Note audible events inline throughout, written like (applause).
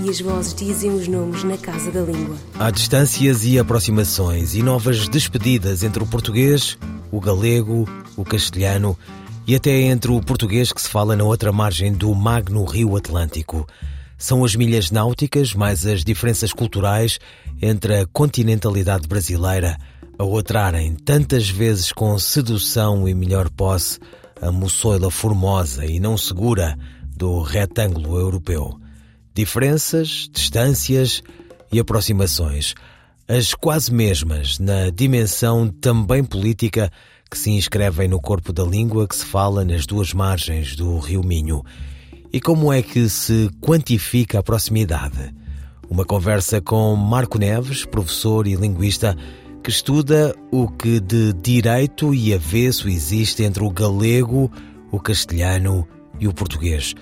e as vozes dizem os nomes na casa da língua. Há distâncias e aproximações e novas despedidas entre o português, o galego, o castelhano e até entre o português que se fala na outra margem do magno rio Atlântico. São as milhas náuticas mais as diferenças culturais entre a continentalidade brasileira a outrarem tantas vezes com sedução e melhor posse a moçoila formosa e não segura do retângulo europeu. Diferenças, distâncias e aproximações, as quase mesmas na dimensão também política que se inscrevem no corpo da língua que se fala nas duas margens do Rio Minho. E como é que se quantifica a proximidade? Uma conversa com Marco Neves, professor e linguista, que estuda o que de direito e avesso existe entre o galego, o castelhano e o português.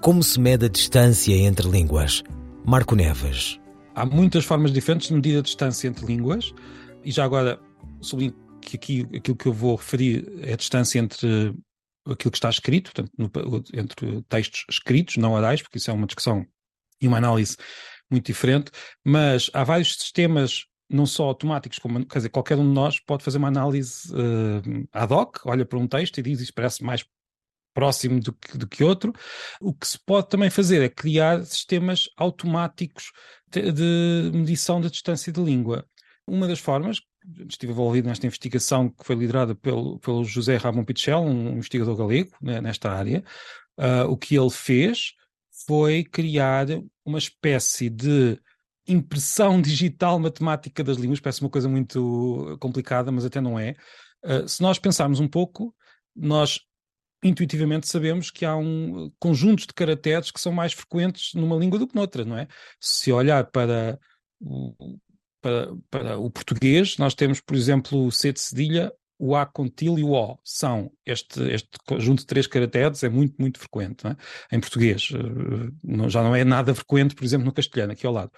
Como se mede a distância entre línguas? Marco Neves. Há muitas formas diferentes de medir a distância entre línguas, e já agora sublinho que aqui aquilo que eu vou referir é a distância entre aquilo que está escrito, portanto, no, entre textos escritos, não orais, porque isso é uma discussão e uma análise muito diferente, mas há vários sistemas não só automáticos, como quer dizer, qualquer um de nós pode fazer uma análise uh, ad hoc, olha para um texto e diz isto parece mais próximo do que, do que outro. O que se pode também fazer é criar sistemas automáticos de, medição da distância de língua. Uma das formas, estive envolvido nesta investigação que foi liderada pelo, pelo José Ramon Pichel, um investigador galego né, nesta área, uh, o que ele fez foi criar uma espécie de impressão digital matemática das línguas, parece uma coisa muito complicada, mas até não é. Uh, se nós pensarmos um pouco, nós intuitivamente sabemos que há um conjunto de caracteres que são mais frequentes numa língua do que noutra, não é? Se olhar para o, para, para o português, nós temos, por exemplo, o C de cedilha, o A com e o O são este, este conjunto de três caracteres, é muito, muito frequente é? em português. Eh, já não é nada frequente, por exemplo, no castelhano, aqui ao lado.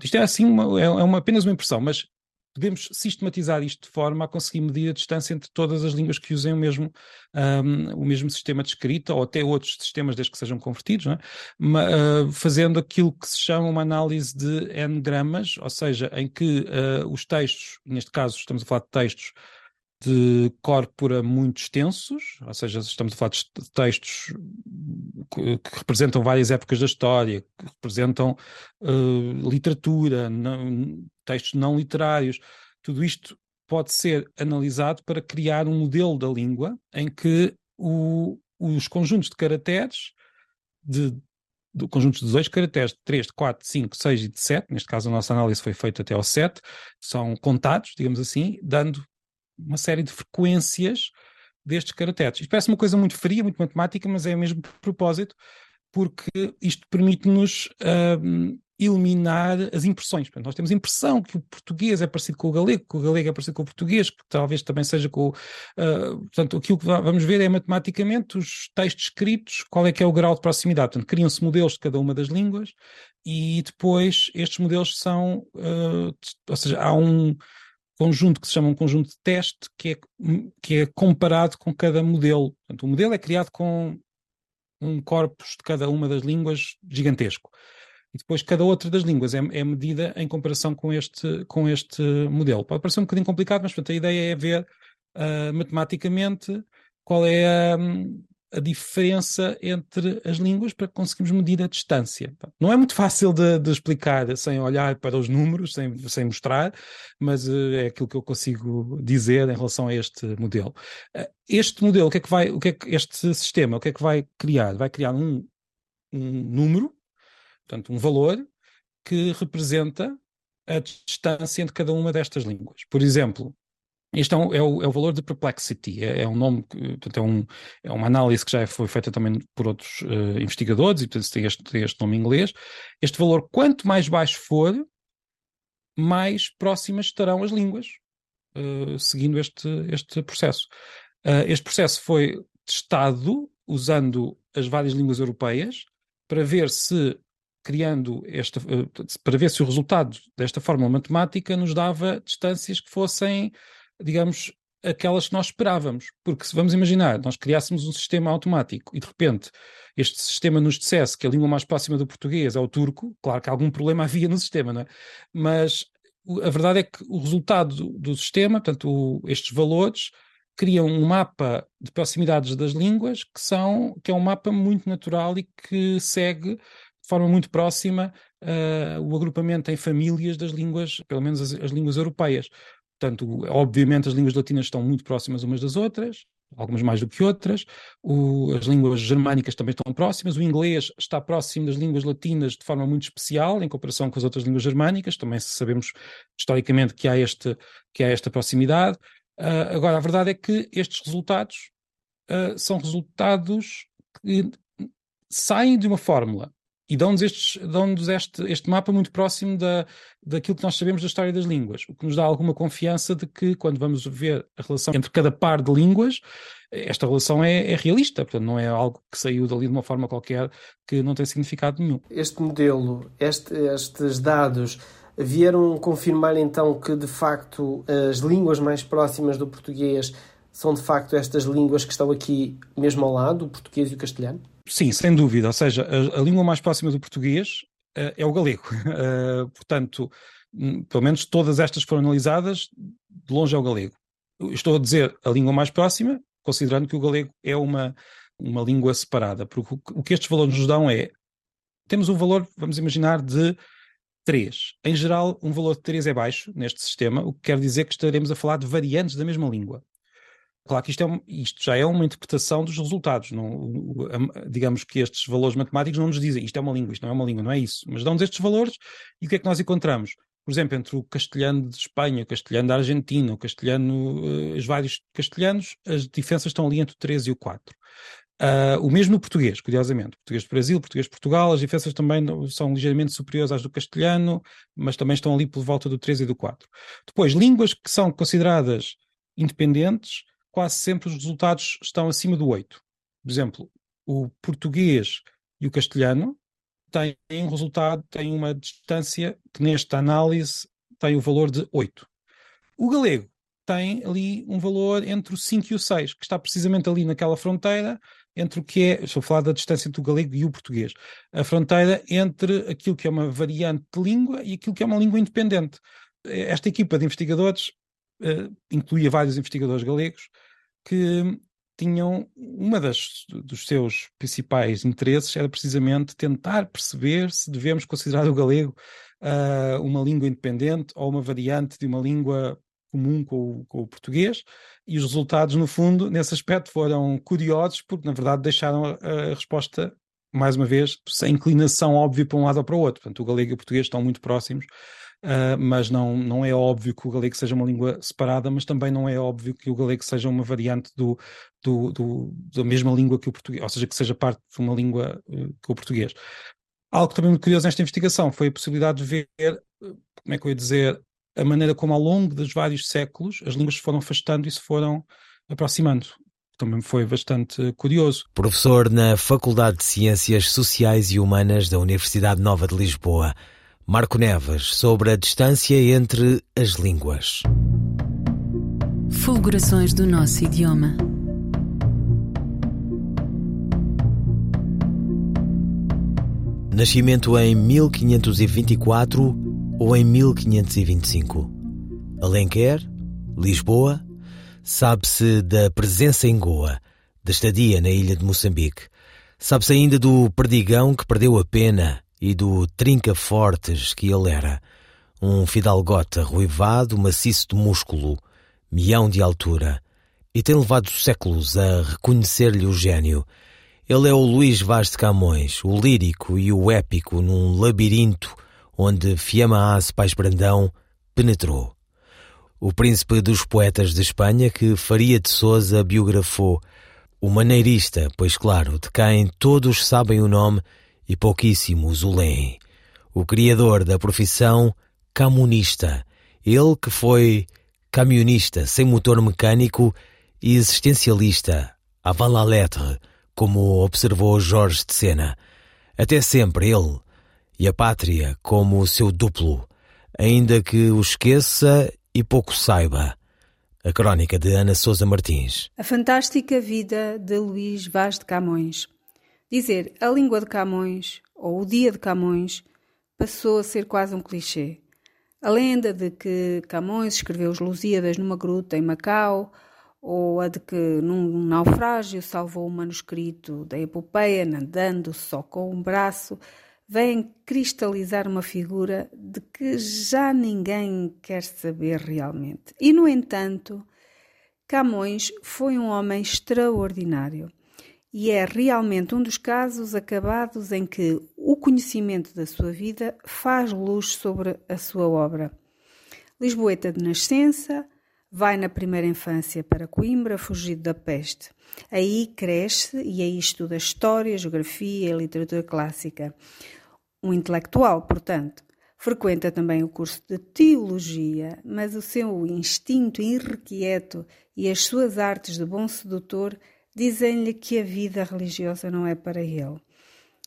Isto é assim, uma, é, é uma, apenas uma impressão, mas podemos sistematizar isto de forma a conseguir medir a distância entre todas as línguas que usem o mesmo, um, o mesmo sistema de escrita ou até outros sistemas desde que sejam convertidos, é? uh, fazendo aquilo que se chama uma análise de n-gramas, ou seja, em que uh, os textos, neste caso estamos a falar de textos de corpora muito extensos, ou seja, estamos a falar de textos que, representam várias épocas da história, que representam uh, literatura, não, textos não literários. Tudo isto pode ser analisado para criar um modelo da língua em que o, os conjuntos de caracteres de do conjunto de 18 caracteres, de 3, de 4, de 5, 6 e de 7, neste caso a nossa análise foi feita até ao 7, são contados, digamos assim, dando uma série de frequências destes caracteres. Isto parece uma coisa muito fria, muito matemática, mas é mesmo propósito, porque isto permite-nos uh, eliminar as impressões. Portanto, nós temos a impressão que o português é parecido com o galego, que o galego é parecido com o português, que talvez também seja com. Uh, portanto, aquilo que vamos ver é matematicamente os textos escritos, qual é que é o grau de proximidade. Portanto, criam-se modelos de cada uma das línguas e depois estes modelos são. Uh, ou seja, há um conjunto que se chama um conjunto de teste que é, que é comparado com cada modelo. Portanto, o modelo é criado com um corpus de cada uma das línguas gigantesco. Depois cada outra das línguas é, é medida em comparação com este, com este modelo. Pode parecer um bocadinho complicado, mas portanto, a ideia é ver uh, matematicamente qual é a, a diferença entre as línguas para conseguirmos medir a distância. Não é muito fácil de, de explicar sem olhar para os números, sem, sem mostrar, mas uh, é aquilo que eu consigo dizer em relação a este modelo. Uh, este modelo, o que é que vai, o que é que este sistema, o que é que vai criar? Vai criar um, um número, portanto, um valor que representa a distância entre cada uma destas línguas. Por exemplo, este é, um, é, o, é, o, valor de perplexity, é, é um nome, portanto, é, um, é, uma análise que já foi feita também por outros uh, investigadores e portanto tem este, tem este nome em inglês. Este valor, quanto mais baixo for, mais próximas estarão as línguas. uh, seguindo este, este processo. Uh, este processo foi testado usando as várias línguas europeias para ver se criando esta para ver se o resultado desta fórmula matemática nos dava distâncias que fossem, digamos, aquelas que nós esperávamos. Porque se vamos imaginar, nós criássemos um sistema automático e de repente este sistema nos dissesse que a língua mais próxima do português é o turco, claro que algum problema (laughs) havia no sistema, não é? Mas a verdade é que o resultado do, sistema, portanto, o, estes valores, criam um mapa de proximidades das línguas que são que é um mapa muito natural e que segue forma muito próxima uh, o agrupamento em famílias das línguas, pelo menos as, as línguas europeias. Portanto, obviamente as línguas latinas estão muito próximas umas das outras, algumas mais do que outras. O, as línguas germânicas também estão próximas. O inglês está próximo das línguas latinas de forma muito especial, em comparação com as outras línguas germânicas. Também sabemos historicamente que há, este, que há esta proximidade. Uh, agora, a verdade é que estes resultados uh, são resultados que saem de uma fórmula e dão-nos, dão-nos este, este mapa muito próximo da, daquilo que nós sabemos da história das línguas, o que nos dá alguma confiança de que, quando vamos ver a relação entre cada par de línguas, esta relação é, é, realista, portanto, não é algo que saiu dali de uma forma qualquer que não tem significado nenhum. Este modelo, este, estes dados, vieram confirmar então que, de facto, as línguas mais próximas do português são, de facto, estas línguas que estão aqui mesmo ao lado, o português e o castelhano? Sim, sem dúvida. Ou seja, a, a língua mais próxima do português uh, é o galego. Uh, (laughs) portanto, um, pelo menos todas estas foram analisadas, de longe é o galego. Estou a dizer a língua mais próxima, considerando que o galego é uma, uma língua separada, porque o, o que estes valores nos dão é, temos um valor, vamos imaginar, de 3. Em geral, um valor de 3 é baixo neste sistema, o que quer dizer que estaremos a falar de variantes da mesma língua. Claro que isto, é, isto, já é uma interpretação dos resultados. Não, digamos que estes valores matemáticos não nos dizem isto é uma língua, isto não é uma língua, não é isso. Mas dão-nos estes valores e o que é que nós encontramos? Por exemplo, entre o castelhano de Espanha, o castelhano da Argentina, o castelhano, uh, os vários castelhanos, as diferenças estão ali entre o 3 e o 4. Uh, ah, o mesmo no português, curiosamente. Português do Brasil, português de Portugal, as diferenças também são ligeiramente superiores às do castelhano, mas também estão ali por volta do 3 e do 4. Depois, línguas que são consideradas independentes, quase sempre os resultados estão acima do 8. Por exemplo, o português e o castelhano têm um resultado, têm uma distância que nesta análise tem o valor de 8. O galego tem ali um valor entre o 5 e o 6, que está precisamente ali naquela fronteira entre o que é, estou a falar da distância entre o galego e o português, a fronteira entre aquilo que é uma variante de língua e aquilo que é uma língua independente. Esta equipa de investigadores uh, incluía vários investigadores galegos que tinham uma das dos seus principais interesses era precisamente tentar perceber se devemos considerar o galego uh, uma língua independente ou uma variante de uma língua comum com o, com o, português. E os resultados no fundo nesse aspecto foram curiosos porque na verdade deixaram a, a resposta mais uma vez sem inclinação óbvia para um lado ou para o outro. Portanto o galego e o português estão muito próximos Uh, mas não, não é óbvio que o galego seja uma língua separada, mas também não é óbvio que o galego seja uma variante do, do, do da mesma língua que o português, ou seja, que seja parte de uma língua uh, que o português. Algo também muito curioso nesta investigação foi a possibilidade de ver, como é que eu ia dizer, a maneira como ao longo dos vários séculos as línguas se foram afastando e se foram aproximando. Também foi bastante curioso. Professor na Faculdade de Ciências Sociais e Humanas da Universidade Nova de Lisboa. Marco Neves sobre a distância entre as línguas. Fulgurações do nosso idioma. Nascimento em 1524 ou em 1525? Alenquer? Lisboa? Sabe-se da presença em Goa, da estadia na ilha de Moçambique. Sabe-se ainda do perdigão que perdeu a pena e do trinca-fortes que ele era, um fidalgota ruivado, maciço de músculo, mião de altura, e tem levado séculos a reconhecer-lhe o gênio. Ele é o Luís Vaz de Camões, o lírico e o épico num labirinto onde Fiamma Ace Pais Brandão penetrou. O príncipe dos poetas de Espanha que Faria de Souza biografou, o maneirista, pois claro, de quem todos sabem o nome e pouquíssimos o leem. O criador da profissão camunista, ele que foi camionista sem motor mecânico e existencialista, avant la lettre, como observou Jorge de Sena. Até sempre ele e a pátria como o seu duplo, ainda que o esqueça e pouco saiba. A crónica de Ana Sousa Martins. A fantástica vida de Luís Vaz de Camões. Dizer a língua de Camões ou o dia de Camões passou a ser quase um clichê. A lenda de que Camões escreveu os Lusíadas numa gruta em Macau, ou a de que num naufrágio salvou o manuscrito da epopeia nadando só com um braço, vem cristalizar uma figura de que já ninguém quer saber realmente. E, no entanto, Camões foi um homem extraordinário e é realmente um dos casos acabados em que o conhecimento da sua vida faz luz sobre a sua obra. Lisboeta de nascença, vai na primeira infância para Coimbra, fugido da peste. Aí cresce e aí estuda história, geografia e literatura clássica. Um intelectual, portanto. Frequenta também o curso de teologia, mas o seu instinto irrequieto e as suas artes de bom sedutor dizem-lhe que a vida religiosa não é para ele.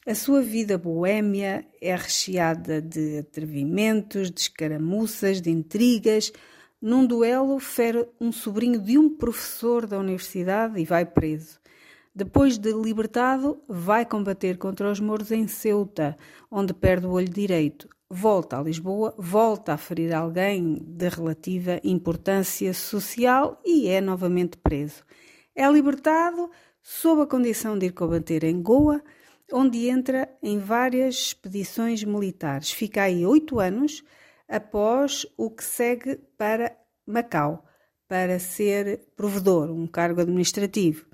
A sua vida boêmia é recheada de atrevimentos, de escaramuças, de intrigas. Num duelo, fere um sobrinho de um professor da universidade e vai preso. Depois de libertado, vai combater contra os mouros em Ceuta, onde perde o olho direito. Volta a Lisboa, volta a ferir alguém de relativa importância social e é novamente preso. É libertado sob a condição de ir combater em Goa, onde entra em várias expedições militares. Fica aí oito anos após o que segue para Macau, para ser provedor, um cargo administrativo.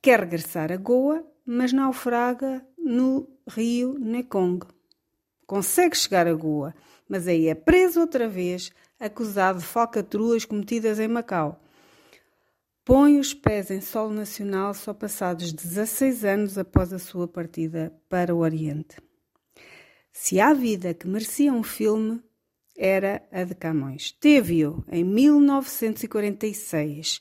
Quer regressar a Goa, mas naufraga no rio Mekong. Consegue chegar a Goa, mas aí é preso outra vez, acusado de falcatruas cometidas em Macau. Põe os pés em solo nacional só passados 16 anos após a sua partida para o Oriente. Se há vida que merecia um filme, era a de Camões. Teve-o em 1946,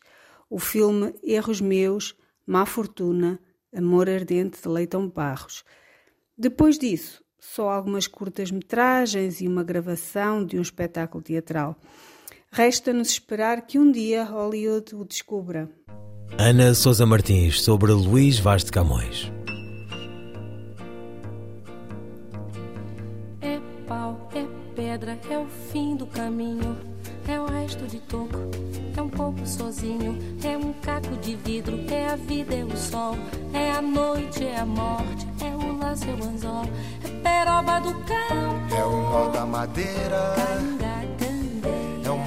o filme Erros Meus, Má Fortuna, Amor Ardente de Leitão Barros. Depois disso, só algumas curtas-metragens e uma gravação de um espetáculo teatral. Resta-nos esperar que um dia Hollywood o descubra. Ana Sousa Martins sobre Luís Vaz de Camões. É pau, é pedra, é o fim do caminho, é o resto de toco, é um pouco sozinho, é um caco de vidro, é a vida, é o sol, é a noite, é a morte, é o laço, é o anzol, é peroba do cão, é o nó da madeira. Canga,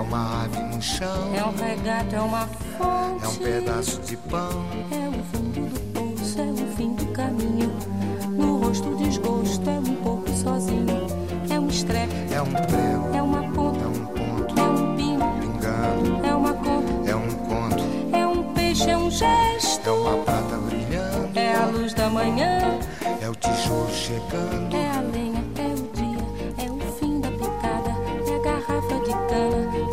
É uma ave no chão. É um regato, é uma fonte. É um pedaço de pão. É o fundo do poço, é o fim do caminho. No rosto desgosto, é um pouco sozinho. É um estrepe. É um prego. É uma ponta. É um ponto. É um pino. Pingando. É uma conta. É um conto. É um peixe, é um gesto. É uma prata brilhando. É a luz da manhã. É o tijolo chegando. É a lenha,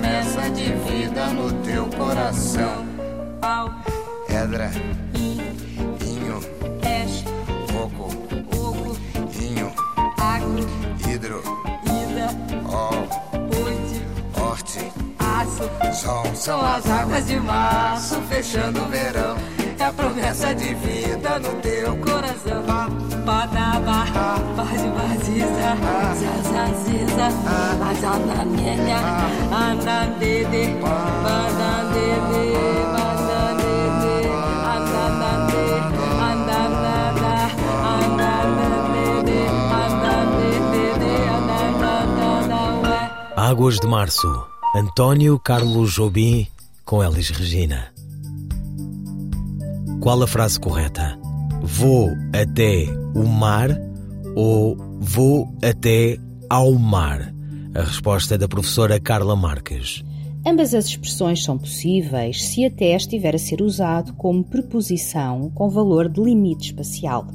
promessa de vida no teu coração. Pau. Edra. Inho. Peixe. Oco. Oco. Inho. Agro. Hidro. Ida. Ol. Pude. Horte. Aço. Som. São as águas de março, fechando o verão. A promessa de vida no teu coração. Badaba, bade badiza, zazaziza, azananenha, andandada, ué. Águas de Março, António Carlos Jobim com Elis Regina. Qual a frase correta? Vou até o mar ou vou até ao mar? A resposta é da professora Carla Marques. Ambas as expressões são possíveis se até estiver a ser usado como preposição com valor de limite espacial.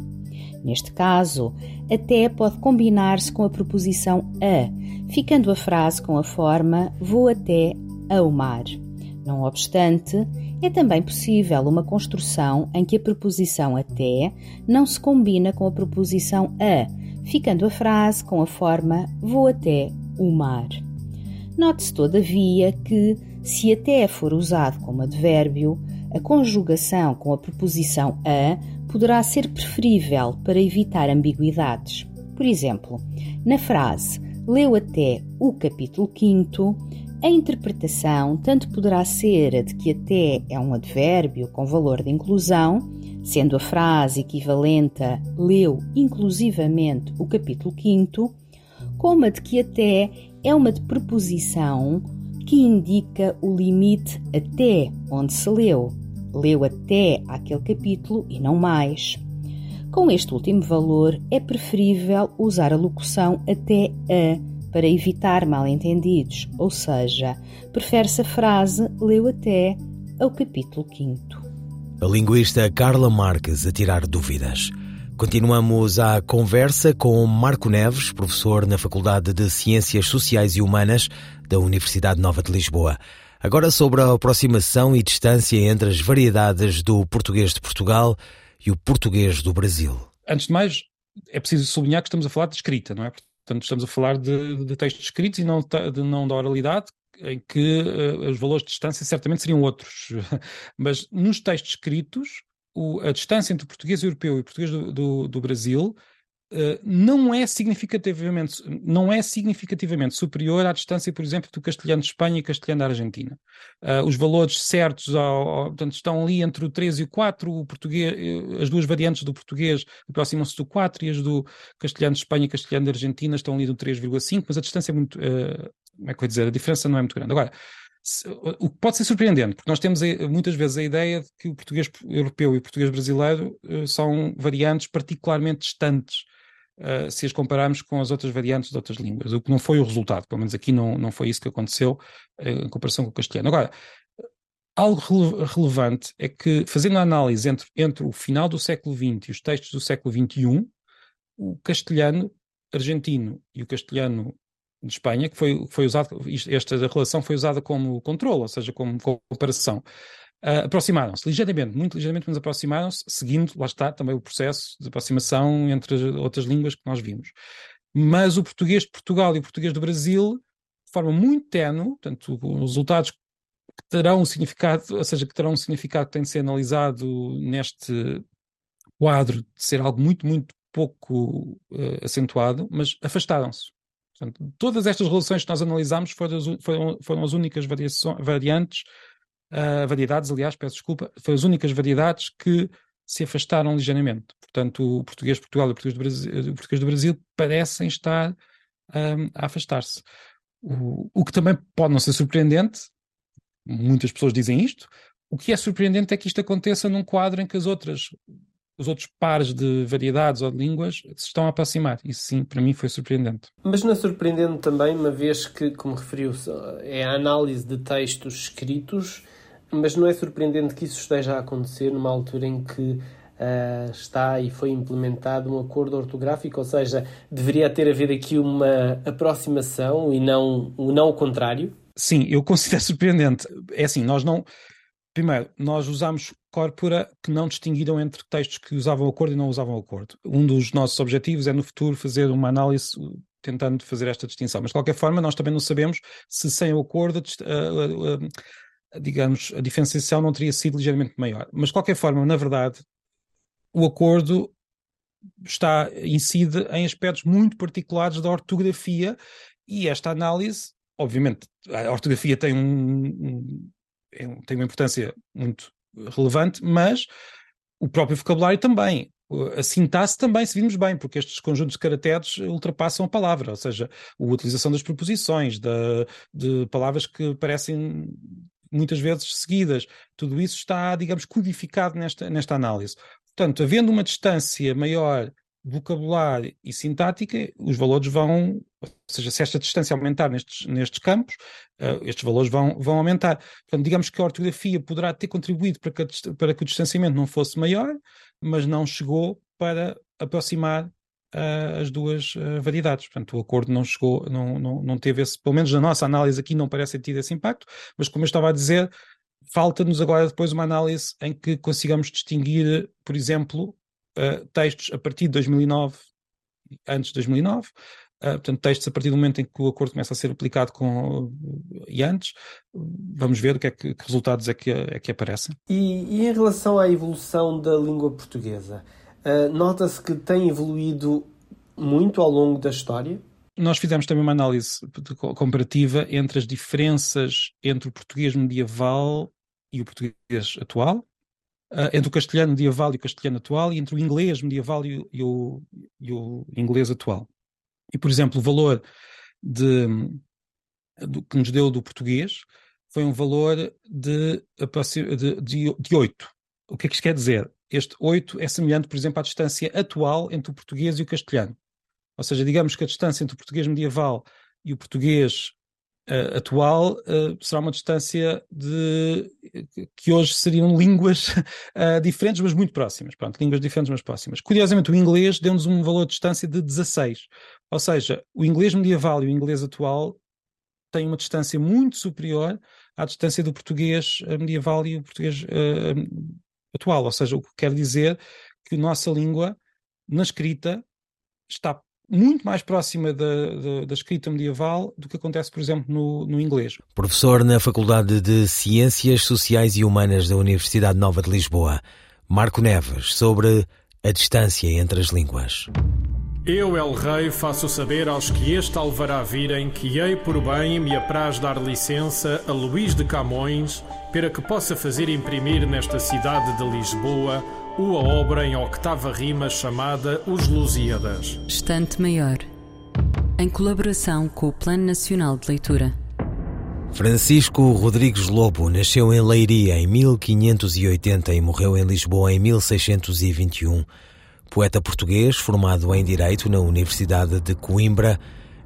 Neste caso, até pode combinar-se com a preposição a, ficando a frase com a forma vou até ao mar. Não obstante, é também possível uma construção em que a preposição até não se combina com a preposição a, ficando a frase com a forma vou até o mar. Note-se, todavia, que, se até for usado como advérbio, a conjugação com a preposição a poderá ser preferível para evitar ambiguidades. Por exemplo, na frase leu até o capítulo 5, a interpretação tanto poderá ser a de que até é um advérbio com valor de inclusão, sendo a frase equivalente a leu inclusivamente o capítulo 5, como a de que até é uma de preposição que indica o limite até onde se leu. Leu até aquele capítulo e não mais. Com este último valor, é preferível usar a locução até a para evitar mal-entendidos, ou seja, prefere-se a frase leu até ao capítulo 5. A linguista Carla Marques a tirar dúvidas. Continuamos a conversa com Marco Neves, professor na Faculdade de Ciências Sociais e Humanas da Universidade Nova de Lisboa. Agora sobre a aproximação e distância entre as variedades do português de Portugal e o português do Brasil. Antes de mais, é preciso sublinhar que estamos a falar de escrita, não é? Portanto, estamos a falar de, de textos escritos e não, de, não da oralidade, em que uh, os valores de distância certamente seriam outros. (laughs) Mas nos textos escritos, o, a distância entre o português europeu e o português do, do, do Brasil Não é significativamente não é significativamente superior à distância, por exemplo, do castelhano de Espanha e castelhano da Argentina. Uh, os valores certos ao, ao, portanto, estão ali entre o 3 e o 4, o português, eh, as duas variantes do português aproximam-se do 4 e as do castelhano de Espanha e castelhano da Argentina estão ali do 3,5, mas a distância é muito, uh, como é que eu dizer, a diferença não é muito grande. Agora, o que pode ser surpreendente, porque nós temos muitas vezes a ideia de que o português europeu e o português brasileiro são variantes particularmente distantes uh, se as compararmos com as outras variantes de outras línguas, o que não foi o resultado, pelo menos aqui não, não foi isso que aconteceu uh, em comparação com o castelhano. Agora, algo rele relevante é que, fazendo a análise entre, entre o final do século XX e os textos do século XXI, o castelhano argentino e o castelhano de Espanha, que foi, foi usado, esta relação foi usada como controle, ou seja, como comparação uh, aproximaram-se ligeiramente, muito ligeiramente, mas aproximaram-se, seguindo, lá está, também o processo de aproximação entre outras línguas que nós vimos. Mas o português de Portugal e o português do Brasil, de forma muito tenue, portanto, os resultados que terão um significado, ou seja, que terão um significado que tem de ser analisado neste quadro de ser algo muito, muito pouco uh, acentuado, mas afastaram-se. Portanto, todas estas relações que nós analisamos foram, foram, foram as únicas variantes uh, variedades, aliás, peço desculpa, foram as únicas variedades que se afastaram ligeiramente. Portanto, o português de Portugal e o português do Brasil, o português do Brasil parecem estar um, a afastar-se. O, o que também pode não ser surpreendente, muitas pessoas dizem isto, o que é surpreendente é que isto aconteça num quadro em que as outras, os outros pares de variedades ou de línguas se estão a aproximar. Isso sim, para mim foi surpreendente. Mas não é surpreendente também, uma vez que, como referiu, é a análise de textos escritos, mas não é surpreendente que isso esteja a acontecer numa altura em que Uh, está e foi implementado um acordo ortográfico, ou seja, deveria ter havido aqui uma aproximação e não, não o contrário? Sim, eu considero (laughs) surpreendente. É assim, nós não. Primeiro, nós usamos corpora que não distinguiram entre textos que usavam acordo e não usavam acordo. Um dos nossos objetivos é no futuro fazer uma análise tentando fazer esta distinção. Mas de qualquer forma, nós também não sabemos se sem o acordo, digamos, a diferenciação não teria sido ligeiramente maior. Mas de qualquer forma, na verdade, o acordo está incide em aspectos muito particulares da ortografia e esta análise, obviamente, a ortografia tem um, é um tem uma importância muito relevante, mas o próprio vocabulário também. A sintaxe também, se vimos bem, porque estes conjuntos de caracteres ultrapassam a palavra, ou seja, a utilização das preposições, de, de palavras que parecem muitas vezes seguidas. Tudo isso está, digamos, codificado nesta, nesta análise. Portanto, havendo uma distância maior vocabular e sintática, os valores vão, ou seja, se esta distância aumentar nestes, nestes campos, uh, estes valores vão, vão aumentar. Portanto, digamos que a ortografia poderá ter contribuído para que, para que o distanciamento não fosse maior, mas não chegou para aproximar uh, as duas uh, variedades. Portanto, o acordo não chegou, não, não, não teve esse, pelo menos na nossa análise aqui não parece ter tido esse impacto, mas como eu estava a dizer, falta-nos agora depois uma análise em que consigamos distinguir, por exemplo, uh, textos a partir de 2009, antes de 2009, uh, portanto, textos a partir do momento em que o acordo começa a ser aplicado com, e antes, vamos ver o que, é que, que resultados é que, é que aparecem. E, e, em relação à evolução da língua portuguesa, uh, nota-se que tem evoluído muito ao longo da história? Nós fizemos também uma análise comparativa entre as diferenças entre o português medieval e o português atual, uh, entre o castelhano medieval e o castelhano atual, e entre o inglês medieval e o, e o, e o inglês atual. E, por exemplo, o valor de, do, que nos deu do português foi um valor de, de, de, de 8. O que é que isto quer dizer? Este 8 é semelhante, por exemplo, à distância atual entre o português e o castelhano. Ou seja, digamos que a distância entre o português medieval e o português uh, atual uh, será uma distância de que hoje seriam línguas uh, (laughs) diferentes, mas muito próximas. Pronto, línguas diferentes, mas próximas. Curiosamente, o inglês deu-nos um valor de distância de 16. Ou seja, o inglês medieval e o inglês atual têm uma distância muito superior à distância do português medieval e o português atual. Ou seja, o que quer dizer que a nossa língua, na escrita, está muito mais próxima da, da, da, escrita medieval do que acontece, por exemplo, no, no inglês. Professor na Faculdade de Ciências Sociais e Humanas da Universidade Nova de Lisboa, Marco Neves, sobre a distância entre as línguas. Eu, El Rei, faço saber aos que este alvará virem que hei por bem me apraz dar licença a Luís de Camões para que possa fazer imprimir nesta cidade de Lisboa uma obra em octava rima chamada Os Lusíadas. Estante Maior, em colaboração com o Plano Nacional de Leitura. Francisco Rodrigues Lobo nasceu em Leiria em 1580 e morreu em Lisboa em 1621. Poeta português, formado em Direito na Universidade de Coimbra,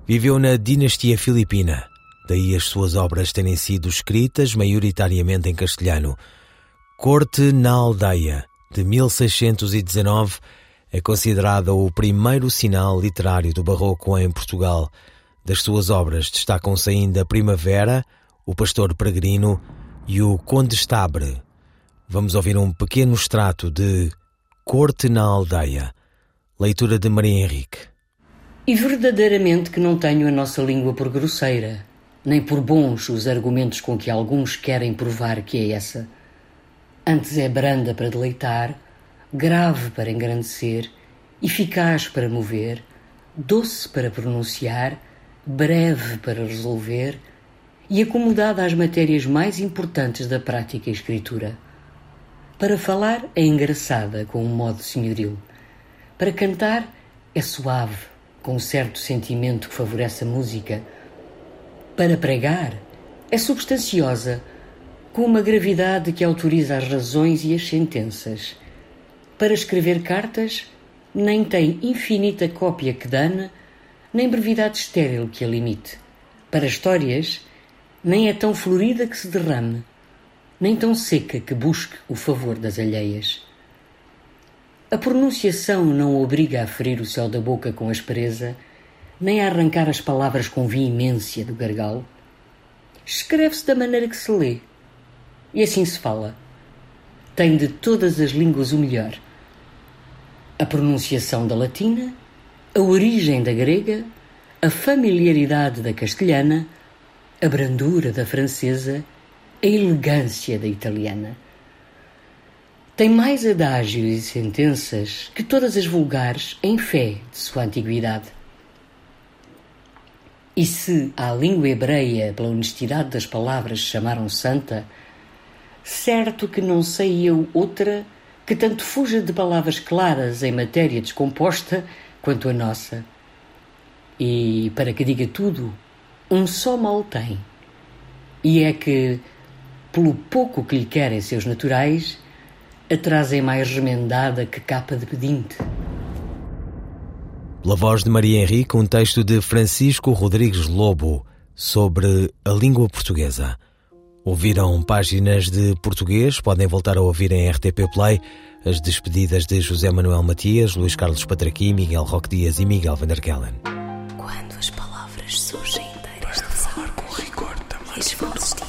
viveu na dinastia filipina. Daí as suas obras terem sido escritas maioritariamente em castelhano. Corte na Aldeia, de 1619 é considerada o primeiro sinal literário do barroco em Portugal. Das suas obras destacam-se ainda Primavera, O Pastor Peregrino e O Condestabre. Vamos ouvir um pequeno extrato de Corte na Aldeia, leitura de Maria Henrique. E verdadeiramente que não tenho a nossa língua por grosseira, nem por bons os argumentos com que alguns querem provar que é essa Antes é branda para deleitar, grave para engrandecer, eficaz para mover, doce para pronunciar, breve para resolver e acomodada às matérias mais importantes da prática e escritura. Para falar é engraçada com um modo senhoril. Para cantar é suave, com um certo sentimento que favorece a música. Para pregar, é substanciosa, com uma gravidade que autoriza as razões e as sentenças. Para escrever cartas, nem tem infinita cópia que dane, nem brevidade estéril que a limite. Para histórias, nem é tão florida que se derrame, nem tão seca que busque o favor das alheias. A pronunciação não obriga a ferir o céu da boca com aspereza, nem a arrancar as palavras com veemência do gargalo. Escreve-se da maneira que se lê, e assim se fala. Tem de todas as línguas o melhor. A pronunciação da latina, a origem da grega, a familiaridade da castelhana, a brandura da francesa, a elegância da italiana tem mais adágios e sentenças que todas as vulgares em fé de sua antiguidade. E se à língua hebreia, pela honestidade das palavras, chamaram santa, certo que não sei eu outra que tanto fuja de palavras claras em matéria descomposta quanto a nossa. E, para que diga tudo, um só mal tem, e é que, pelo pouco que lhe querem seus naturais, a trazem mais remendada que capa de pedinte. Pela voz de Maria Henrique, um texto de Francisco Rodrigues Lobo sobre a língua portuguesa. Ouviram páginas de português, podem voltar a ouvir em RTP Play as despedidas de José Manuel Matias, Luís Carlos Patraqui, Miguel Roque Dias e Miguel Vanderkellen. Quando as palavras surgem inteiras de falar com rigor também.